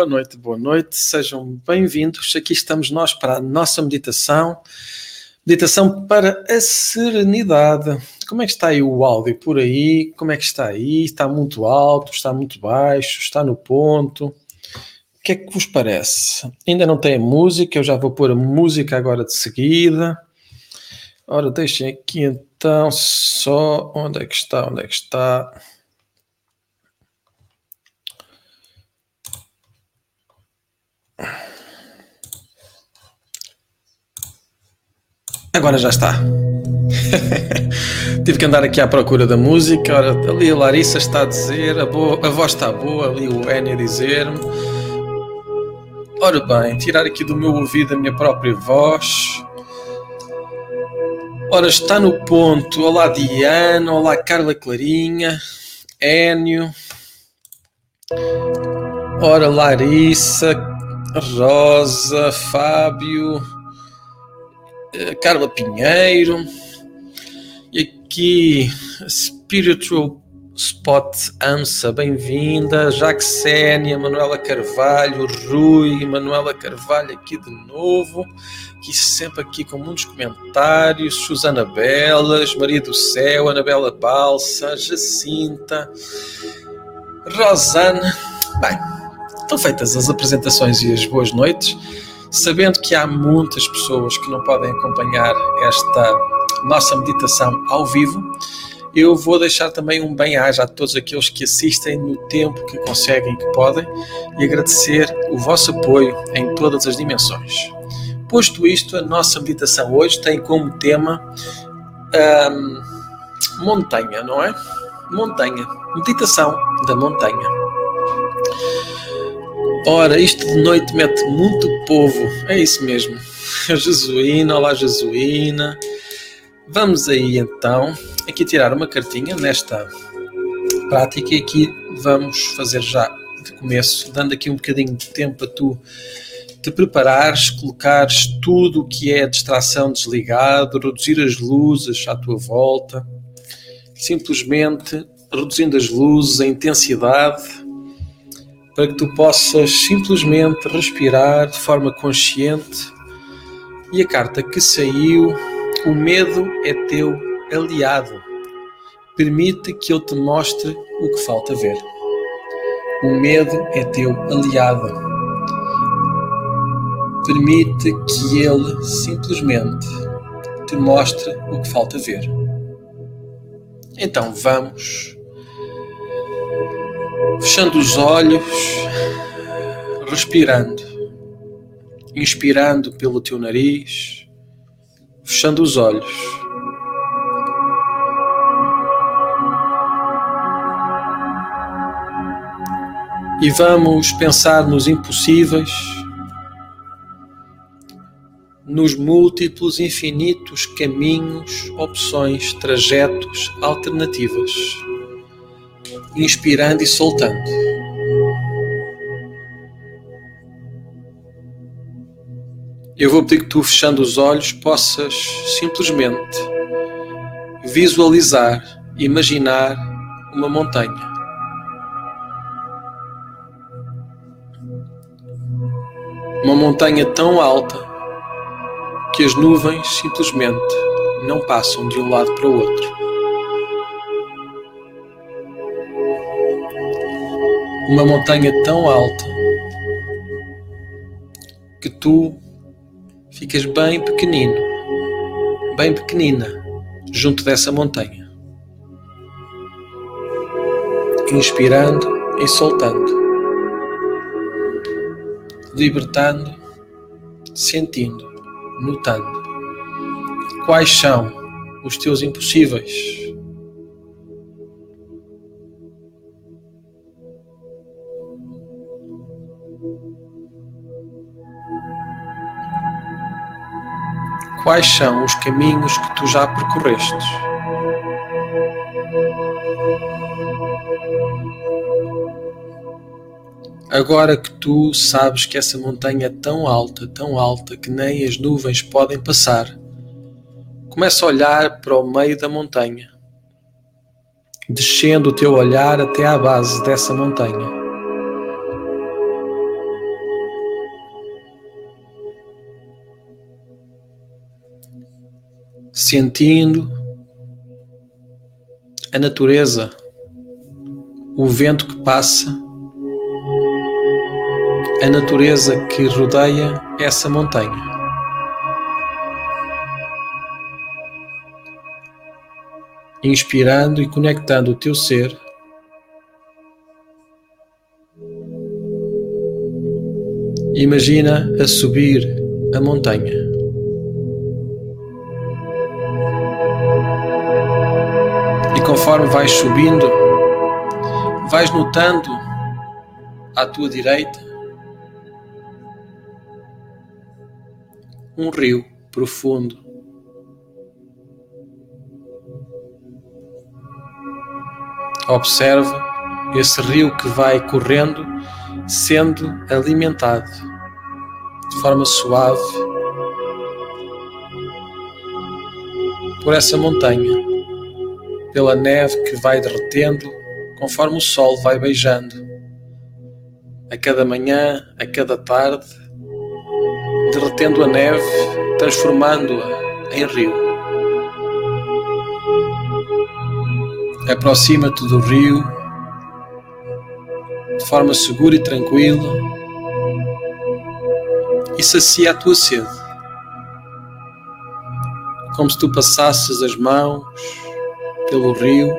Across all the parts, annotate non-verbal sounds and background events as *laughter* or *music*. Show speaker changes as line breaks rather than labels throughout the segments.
Boa noite, boa noite, sejam bem-vindos. Aqui estamos nós para a nossa meditação, meditação para a serenidade. Como é que está aí o áudio por aí? Como é que está aí? Está muito alto, está muito baixo, está no ponto? O que é que vos parece? Ainda não tem a música, eu já vou pôr a música agora de seguida. Ora, deixem aqui então só onde é que está, onde é que está. Agora já está. *laughs* Tive que andar aqui à procura da música. Ora, ali a Larissa está a dizer, a, boa, a voz está boa, ali o N a dizer-me. Ora bem, tirar aqui do meu ouvido a minha própria voz. Ora, está no ponto. Olá, Diana. Olá, Carla Clarinha. Énio. Ora, Larissa. Rosa. Fábio. Eh, Carla Pinheiro, e aqui Spiritual Spot Ansa, bem-vinda, Jaxénia, Manuela Carvalho, Rui, Manuela Carvalho aqui de novo, aqui sempre aqui com muitos comentários, Susana Belas, Maria do Céu, Anabela Balsa, Jacinta, Rosana, bem, estão feitas as apresentações e as boas noites sabendo que há muitas pessoas que não podem acompanhar esta nossa meditação ao vivo, eu vou deixar também um bem-aja a todos aqueles que assistem no tempo que conseguem que podem e agradecer o vosso apoio em todas as dimensões. Posto isto, a nossa meditação hoje tem como tema hum, montanha, não é? Montanha, meditação da montanha. Ora, isto de noite mete muito povo, é isso mesmo. Jesuína, olá Jesuína. Vamos aí então, aqui tirar uma cartinha nesta prática e aqui vamos fazer já de começo, dando aqui um bocadinho de tempo a tu te preparares, colocares tudo o que é distração desligado, reduzir as luzes à tua volta, simplesmente reduzindo as luzes, a intensidade, para que tu possas simplesmente respirar de forma consciente. E a carta que saiu: O medo é teu aliado. Permite que eu te mostre o que falta ver. O medo é teu aliado. Permite que ele simplesmente te mostre o que falta ver. Então vamos fechando os olhos, respirando, inspirando pelo teu nariz, fechando os olhos. E vamos pensar nos impossíveis, nos múltiplos, infinitos caminhos, opções, trajetos, alternativas inspirando e soltando. Eu vou pedir que tu, fechando os olhos, possas simplesmente visualizar, imaginar uma montanha. Uma montanha tão alta que as nuvens simplesmente não passam de um lado para o outro. Uma montanha tão alta que tu ficas bem pequenino, bem pequenina, junto dessa montanha. Inspirando e soltando, libertando, sentindo, notando quais são os teus impossíveis quais são os caminhos que tu já percorrestes. Agora que tu sabes que essa montanha é tão alta, tão alta, que nem as nuvens podem passar, começa a olhar para o meio da montanha, descendo o teu olhar até à base dessa montanha. Sentindo a natureza, o vento que passa, a natureza que rodeia essa montanha. Inspirando e conectando o teu ser Imagina a subir a montanha. Conforme vais subindo, vais notando à tua direita um rio profundo. Observa esse rio que vai correndo, sendo alimentado de forma suave por essa montanha, pela neve que vai derretendo conforme o sol vai beijando. A cada manhã, a cada tarde, derretendo a neve, transformando-a em rio. Aproxima-te do rio de forma segura e tranquila e sacia a tua sede. Como se tu passasses as mãos pelo rio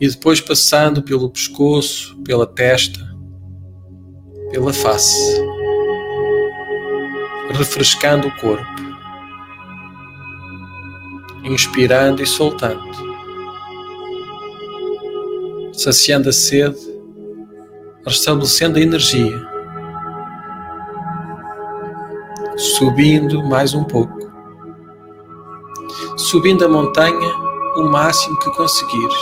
e depois passando pelo pescoço, pela testa, pela face, refrescando o corpo, inspirando e soltando, saciando a sede, restabelecendo a energia subindo mais um pouco, subindo a montanha o máximo que conseguires,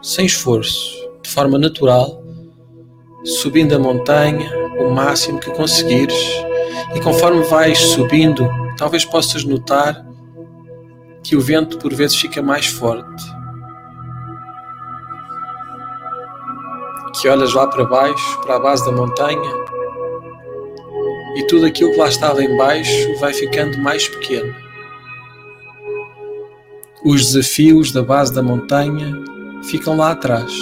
sem esforço, de forma natural, subindo a montanha o máximo que conseguires, e conforme vais subindo, talvez possas notar que o vento por vezes fica mais forte. Que olhas lá para baixo, para a base da montanha, e tudo aquilo que lá estava embaixo vai ficando mais pequeno. Os desafios da base da montanha ficam lá atrás.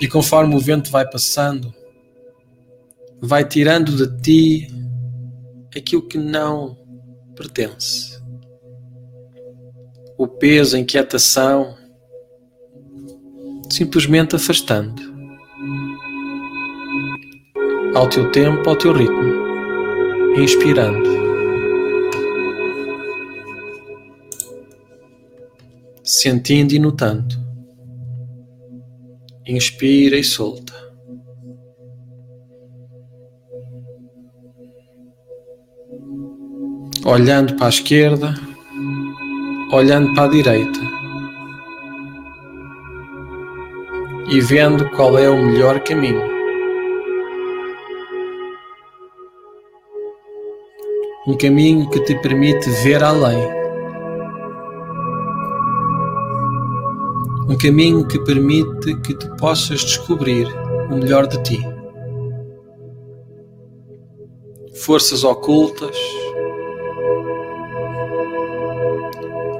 E conforme o vento vai passando, vai tirando de ti aquilo que não pertence. O peso, a inquietação, simplesmente afastando ao teu tempo, ao teu ritmo, inspirando, sentindo e notando. Inspira e solta. Olhando para a esquerda, olhando para a direita e vendo qual é o melhor caminho. um caminho que te permite ver além. Um caminho que permite que tu possas descobrir o melhor de ti. Forças ocultas.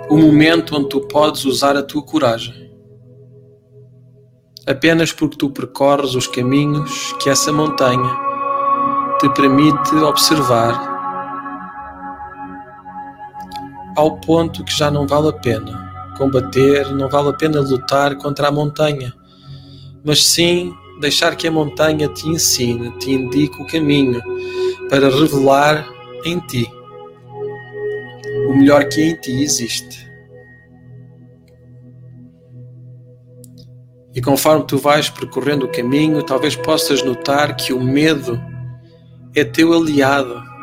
O momento onde tu podes usar a tua coragem. Apenas porque tu percorres os caminhos que essa montanha te permite observar ao ponto que já não vale a pena combater, não vale a pena lutar contra a montanha, mas sim deixar que a montanha te ensine, te indique o caminho para revelar em ti o melhor que em ti existe. E conforme tu vais percorrendo o caminho, talvez possas notar que o medo é teu aliado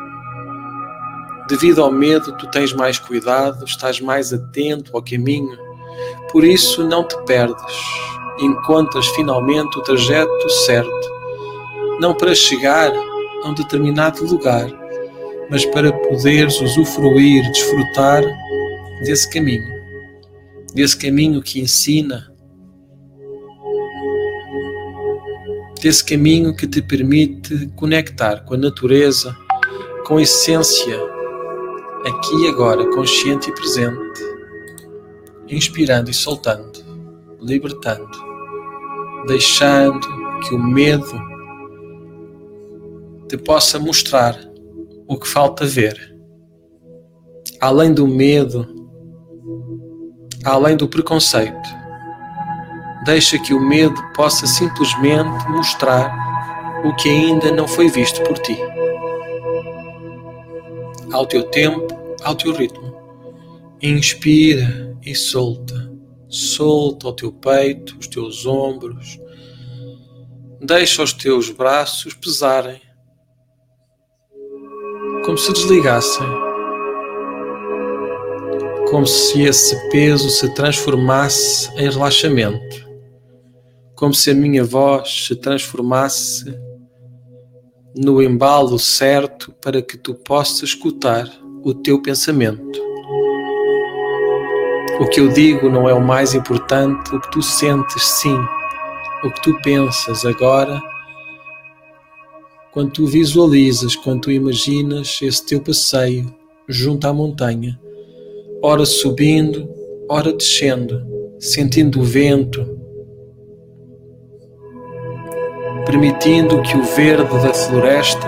Devido ao medo, tu tens mais cuidado, estás mais atento ao caminho. Por isso, não te perdes. Encontras finalmente o trajeto certo, não para chegar a um determinado lugar, mas para poderes usufruir, desfrutar desse caminho, desse caminho que ensina desse caminho que te permite conectar com a natureza, com a essência, aqui e agora, consciente e presente, inspirando e soltando, libertando, deixando que o medo te possa mostrar o que falta ver. Além do medo, além do preconceito, deixa que o medo possa simplesmente mostrar o que ainda não foi visto por ti. Ao teu tempo, ao teu ritmo. Inspira e solta. Solta o teu peito, os teus ombros. Deixa os teus braços pesarem como se desligassem, como se esse peso se transformasse em relaxamento, como se a minha voz se transformasse no embalo certo para que tu possas escutar o teu pensamento. O que eu digo não é o mais importante, o que tu sentes, sim, o que tu pensas agora quando tu visualizas, quando tu imaginas esse teu passeio junto à montanha, ora subindo, ora descendo, sentindo o vento, permitindo que o verde da floresta,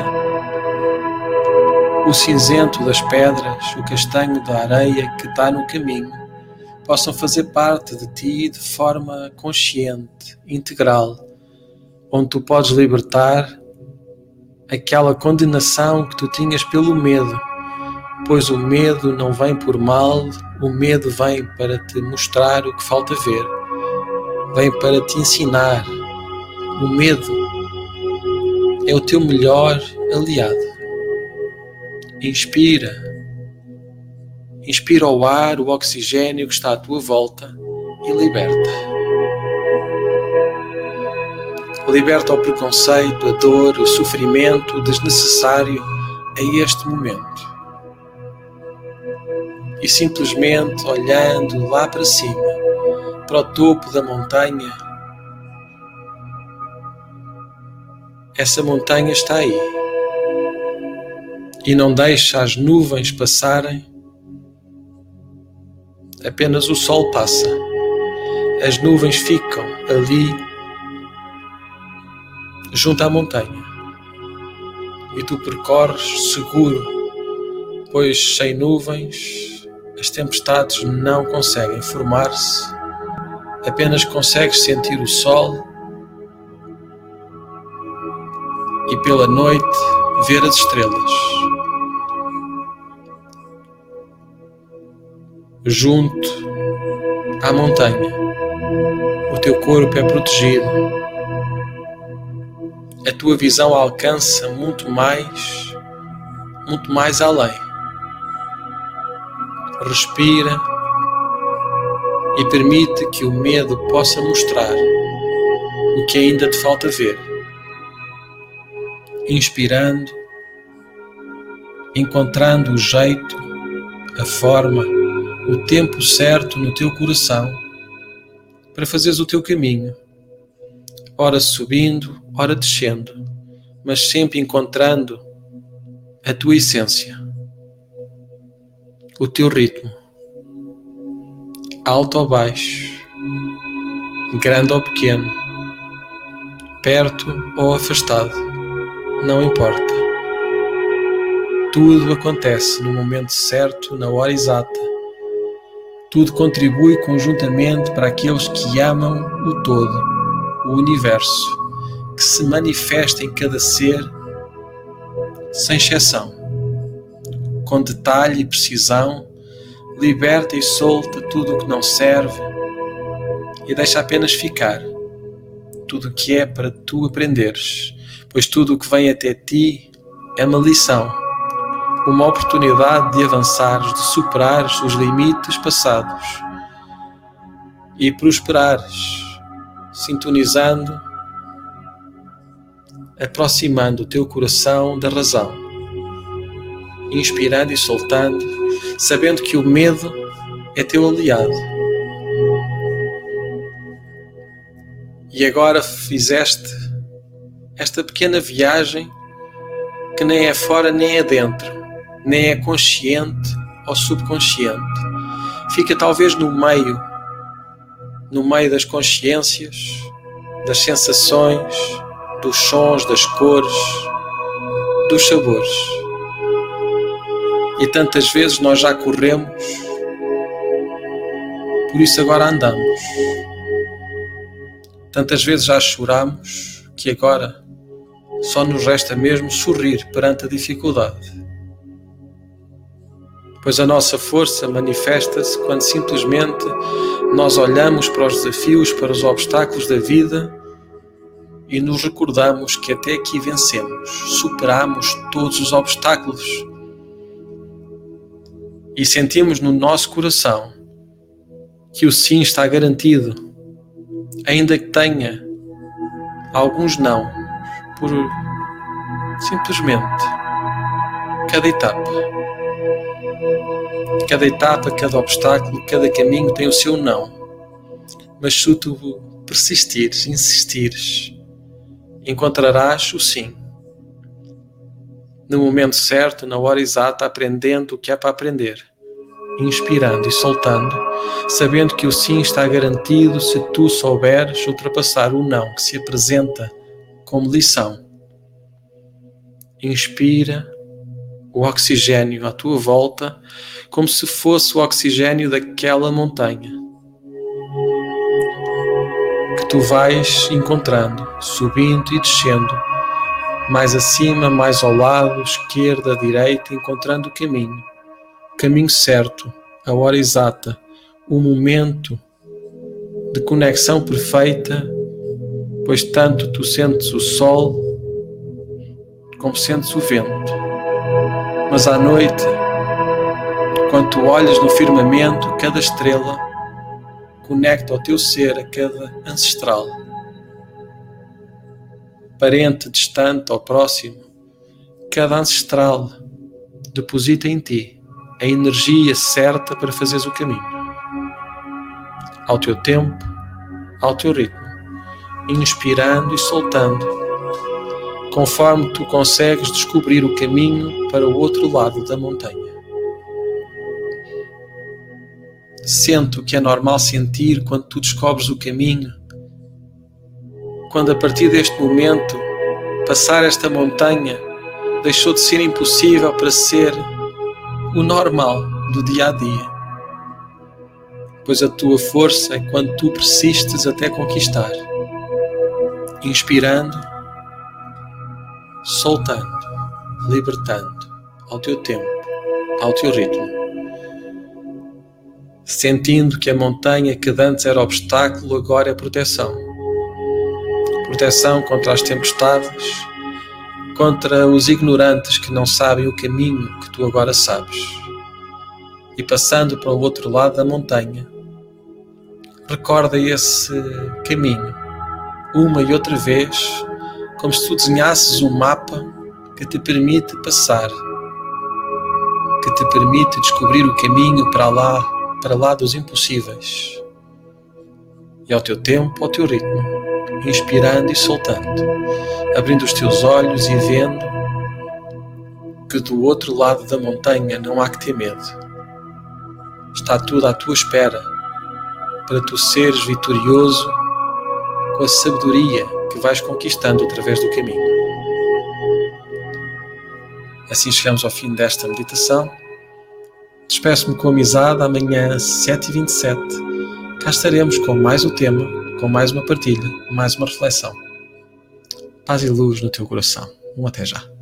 o cinzento das pedras, o castanho da areia que está no caminho, possam fazer parte de ti de forma consciente, integral, onde tu podes libertar aquela condenação que tu tinhas pelo medo, pois o medo não vem por mal, o medo vem para te mostrar o que falta ver, vem para te ensinar. O medo é o teu melhor aliado. Inspira, inspira o ar, o oxigênio que está à tua volta e liberta. liberta o preconceito, a dor, o sofrimento desnecessário a este momento. E simplesmente olhando lá para cima, para o topo da montanha, essa montanha está aí. E não deixa as nuvens passarem, apenas o sol passa. As nuvens ficam ali junto à montanha. E tu percorres seguro, pois sem nuvens as tempestades não conseguem formar-se, apenas consegues sentir o sol pela noite ver as estrelas. Junto à montanha, o teu corpo é protegido a tua visão alcança muito mais, muito mais além. Respira e permite que o medo possa mostrar o que ainda te falta ver. Inspirando, encontrando o jeito, a forma, o tempo certo no teu coração para fazeres o teu caminho. Ora subindo, ora descendo, mas sempre encontrando a tua essência, o teu ritmo, alto ou baixo, grande ou pequeno, perto ou afastado, não importa. Tudo acontece no momento certo, na hora exata. Tudo contribui conjuntamente para aqueles que amam o todo o universo que se manifesta em cada ser, sem exceção, com detalhe e precisão, liberta e solta tudo o que não serve e deixa apenas ficar tudo o que é para tu aprenderes, pois tudo o que vem até ti é uma lição, uma oportunidade de avançares, de superares os limites passados e prosperares sintonizando, aproximando o teu coração da razão, inspirando e soltando, sabendo que o medo é teu aliado. E agora fizeste esta pequena viagem que nem é fora nem é dentro, nem é consciente ou subconsciente. Fica talvez no meio, no meio das consciências, das sensações, dos sons, das cores, dos sabores. E tantas vezes nós já corremos, por isso agora andamos. Tantas vezes já choramos que agora só nos resta mesmo sorrir perante a dificuldade. Pois a nossa força manifesta-se quando simplesmente nós olhamos para os desafios, para os obstáculos da vida e nos recordamos que até aqui vencemos, superamos todos os obstáculos e sentimos no nosso coração que o sim está garantido, ainda que tenha alguns não, por simplesmente cada etapa. Cada etapa, cada obstáculo, cada caminho tem o seu não. Mas se tu persistires, insistires, encontrarás o sim. No momento certo, na hora exata, aprendendo o que é para aprender, inspirando e soltando, sabendo que o sim está garantido se tu souberes ultrapassar o não que se apresenta como lição. Inspira o oxigênio à tua volta como se fosse o oxigênio daquela montanha que tu vais encontrando, subindo e descendo, mais acima, mais ao lado, esquerda, direita, encontrando o caminho, o caminho certo, a hora exata, o momento de conexão perfeita, pois tanto tu sentes o sol como sentes o vento. Mas à noite, quando tu olhas no firmamento, cada estrela conecta ao teu ser a cada ancestral, parente, distante ou próximo, cada ancestral deposita em ti a energia certa para fazeres o caminho, ao teu tempo, ao teu ritmo, inspirando e soltando, conforme tu consegues descobrir o caminho para o outro lado da montanha. Sente o que é normal sentir quando tu descobres o caminho. Quando a partir deste momento passar esta montanha deixou de ser impossível para ser o normal do dia a dia. Pois a tua força é quando tu persistes até conquistar. Inspirando, soltando, libertando ao teu tempo, ao teu ritmo sentindo que a montanha que antes era obstáculo agora é proteção. Proteção contra as tempestades, contra os ignorantes que não sabem o caminho que tu agora sabes. E passando para o outro lado da montanha, recorda esse caminho uma e outra vez, como se tu desenhasses um mapa que te permite passar, que te permite descobrir o caminho para lá para lá dos impossíveis. E ao teu tempo, ao teu ritmo, inspirando e soltando, abrindo os teus olhos e vendo que do outro lado da montanha não há que ter medo. Está tudo à tua espera para tu seres vitorioso com a sabedoria que vais conquistando através do caminho. Assim chegamos ao fim desta meditação. Despeço-me com amizade amanhã, 7h27. Cá estaremos com mais um tema, com mais uma partilha, mais uma reflexão. Paz e luz no teu coração. Um até já.